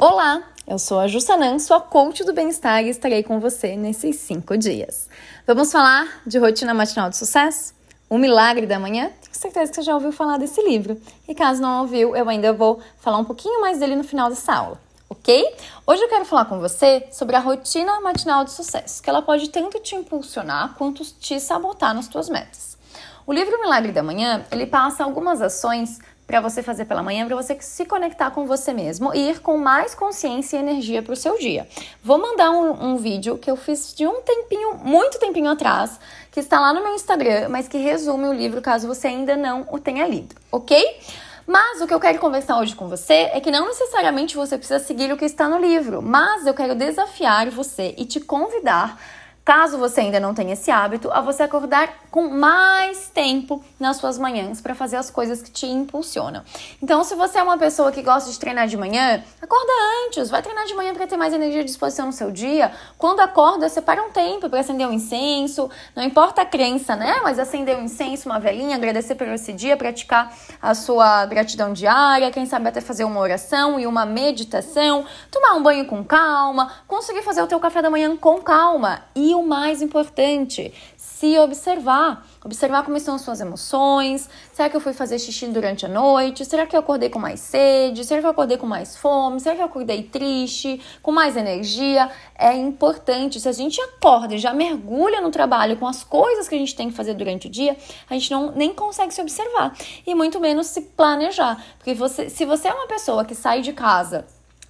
Olá, eu sou a Jussanan, sua coach do bem-estar e estarei com você nesses cinco dias. Vamos falar de rotina matinal de sucesso? O Milagre da Manhã? Tenho certeza que você já ouviu falar desse livro. E caso não ouviu, eu ainda vou falar um pouquinho mais dele no final dessa aula, ok? Hoje eu quero falar com você sobre a rotina matinal de sucesso, que ela pode tanto te impulsionar quanto te sabotar nas tuas metas. O livro Milagre da Manhã, ele passa algumas ações para você fazer pela manhã, para você se conectar com você mesmo e ir com mais consciência e energia para o seu dia. Vou mandar um, um, vídeo que eu fiz de um tempinho, muito tempinho atrás, que está lá no meu Instagram, mas que resume o livro caso você ainda não o tenha lido, ok? Mas o que eu quero conversar hoje com você é que não necessariamente você precisa seguir o que está no livro, mas eu quero desafiar você e te convidar Caso você ainda não tenha esse hábito, a você acordar com mais tempo nas suas manhãs para fazer as coisas que te impulsionam. Então, se você é uma pessoa que gosta de treinar de manhã, acorda antes, vai treinar de manhã para ter mais energia e disposição no seu dia. Quando acorda, separa um tempo para acender um incenso, não importa a crença, né? Mas acender um incenso, uma velhinha, agradecer por esse dia, praticar a sua gratidão diária, quem sabe até fazer uma oração e uma meditação, tomar um banho com calma, conseguir fazer o teu café da manhã com calma e o mais importante, se observar. Observar como estão as suas emoções. Será que eu fui fazer xixi durante a noite? Será que eu acordei com mais sede? Será que eu acordei com mais fome? Será que eu acordei triste? Com mais energia? É importante. Se a gente acorda e já mergulha no trabalho com as coisas que a gente tem que fazer durante o dia, a gente não nem consegue se observar. E muito menos se planejar. Porque você, se você é uma pessoa que sai de casa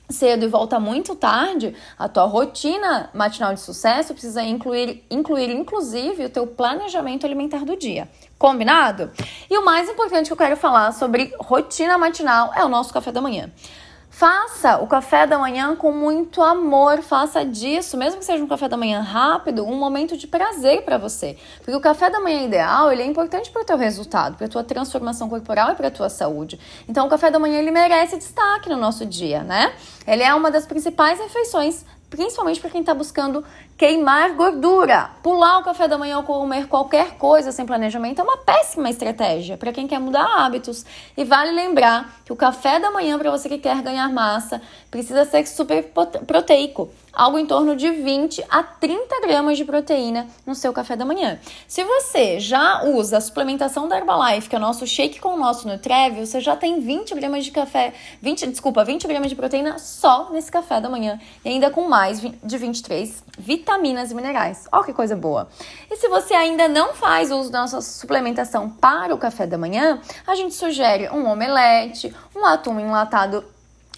cedo e volta muito tarde, a tua rotina matinal de sucesso precisa incluir, incluir inclusive o teu planejamento alimentar do dia. Combinado? E o mais importante que eu quero falar sobre rotina matinal é o nosso café da manhã. Faça o café da manhã com muito amor, faça disso, mesmo que seja um café da manhã rápido, um momento de prazer para você. Porque o café da manhã ideal, ele é importante para o teu resultado, para a tua transformação corporal e para a tua saúde. Então o café da manhã ele merece destaque no nosso dia, né? Ele é uma das principais refeições principalmente para quem está buscando queimar gordura. Pular o café da manhã ou comer qualquer coisa sem planejamento é uma péssima estratégia para quem quer mudar hábitos. E vale lembrar que o café da manhã para você que quer ganhar massa precisa ser super proteico algo em torno de 20 a 30 gramas de proteína no seu café da manhã. Se você já usa a suplementação da Herbalife, que é o nosso shake com o nosso Nutrev, você já tem 20 gramas de café, 20, desculpa, 20 gramas de proteína só nesse café da manhã e ainda com mais de 23 vitaminas e minerais. Olha que coisa boa. E se você ainda não faz uso da nossa suplementação para o café da manhã, a gente sugere um omelete, um atum enlatado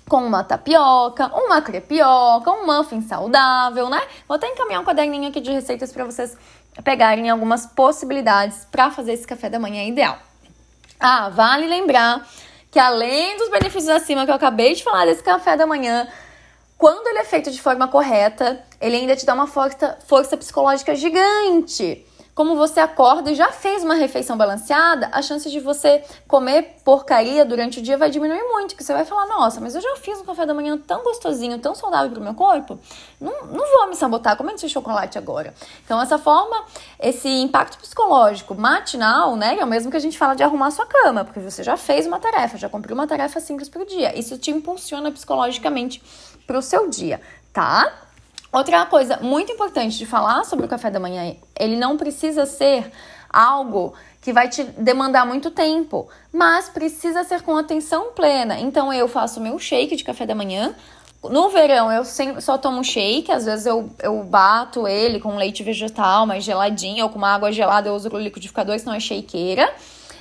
com uma tapioca, uma crepioca, um muffin saudável, né? Vou até encaminhar um caderninho aqui de receitas para vocês pegarem algumas possibilidades para fazer esse café da manhã ideal. Ah, vale lembrar que além dos benefícios acima que eu acabei de falar desse café da manhã, quando ele é feito de forma correta, ele ainda te dá uma força, força psicológica gigante como você acorda e já fez uma refeição balanceada, a chance de você comer porcaria durante o dia vai diminuir muito. Que você vai falar, nossa, mas eu já fiz um café da manhã tão gostosinho, tão saudável para o meu corpo, não, não vou me sabotar comendo esse chocolate agora. Então, essa forma, esse impacto psicológico matinal, né, é o mesmo que a gente fala de arrumar sua cama, porque você já fez uma tarefa, já cumpriu uma tarefa simples para o dia. Isso te impulsiona psicologicamente para o seu dia, tá? Outra coisa muito importante de falar sobre o café da manhã, ele não precisa ser algo que vai te demandar muito tempo, mas precisa ser com atenção plena. Então eu faço meu shake de café da manhã. No verão eu só tomo shake, às vezes eu, eu bato ele com leite vegetal, mais geladinho, ou com uma água gelada eu uso o liquidificador, senão é shakeira.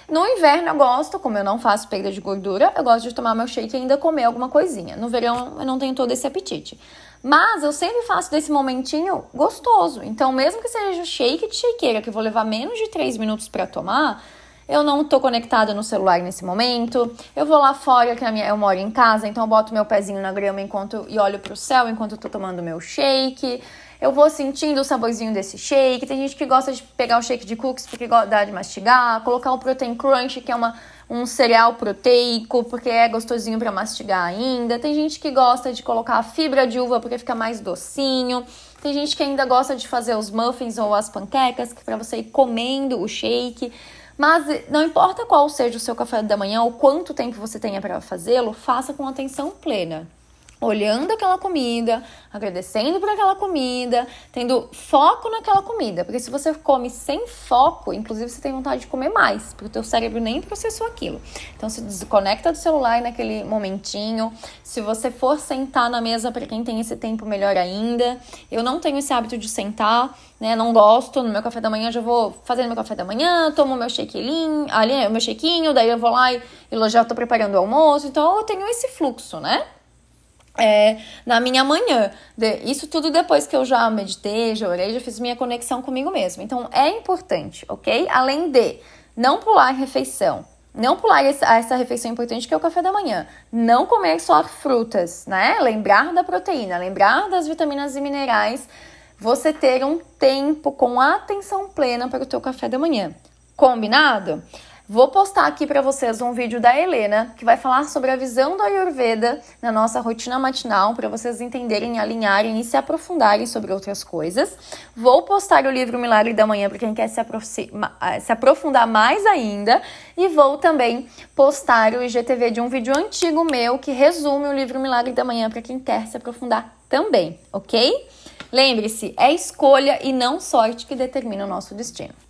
No inverno eu gosto, como eu não faço perda de gordura, eu gosto de tomar meu shake e ainda comer alguma coisinha. No verão eu não tenho todo esse apetite. Mas eu sempre faço desse momentinho gostoso. Então, mesmo que seja shake de shakeira, que eu vou levar menos de 3 minutos para tomar, eu não tô conectada no celular nesse momento. Eu vou lá fora, que na minha, eu moro em casa, então eu boto meu pezinho na grama enquanto e olho pro céu enquanto eu tô tomando meu shake. Eu vou sentindo o saborzinho desse shake. Tem gente que gosta de pegar o shake de cookies porque gosta de mastigar, colocar o protein crunch, que é uma um cereal proteico, porque é gostosinho para mastigar ainda. Tem gente que gosta de colocar a fibra de uva porque fica mais docinho. Tem gente que ainda gosta de fazer os muffins ou as panquecas, que para você ir comendo o shake. Mas não importa qual seja o seu café da manhã ou quanto tempo você tenha para fazê-lo, faça com atenção plena. Olhando aquela comida, agradecendo por aquela comida, tendo foco naquela comida. Porque se você come sem foco, inclusive você tem vontade de comer mais, porque o teu cérebro nem processou aquilo. Então se desconecta do celular naquele momentinho. Se você for sentar na mesa para quem tem esse tempo, melhor ainda. Eu não tenho esse hábito de sentar, né? Não gosto. No meu café da manhã já vou fazendo meu café da manhã, tomo meu shakezinho, ali, meu shakezinho, daí eu vou lá e, e já tô preparando o almoço. Então eu tenho esse fluxo, né? É, na minha manhã. Isso tudo depois que eu já meditei, já orei, já fiz minha conexão comigo mesmo. Então é importante, ok? Além de não pular refeição, não pular essa, essa refeição importante que é o café da manhã. Não comer só frutas, né? Lembrar da proteína, lembrar das vitaminas e minerais. Você ter um tempo com atenção plena para o teu café da manhã. Combinado? Vou postar aqui para vocês um vídeo da Helena que vai falar sobre a visão do Ayurveda na nossa rotina matinal para vocês entenderem, alinharem e se aprofundarem sobre outras coisas. Vou postar o livro Milagre da Manhã para quem quer se, eh, se, aprofundar mais ainda e vou também postar o IGTV de um vídeo antigo meu que resume o livro Milagre da Manhã para quem quer se aprofundar também, ok? Lembre-se, é escolha e não sorte que determina o nosso destino.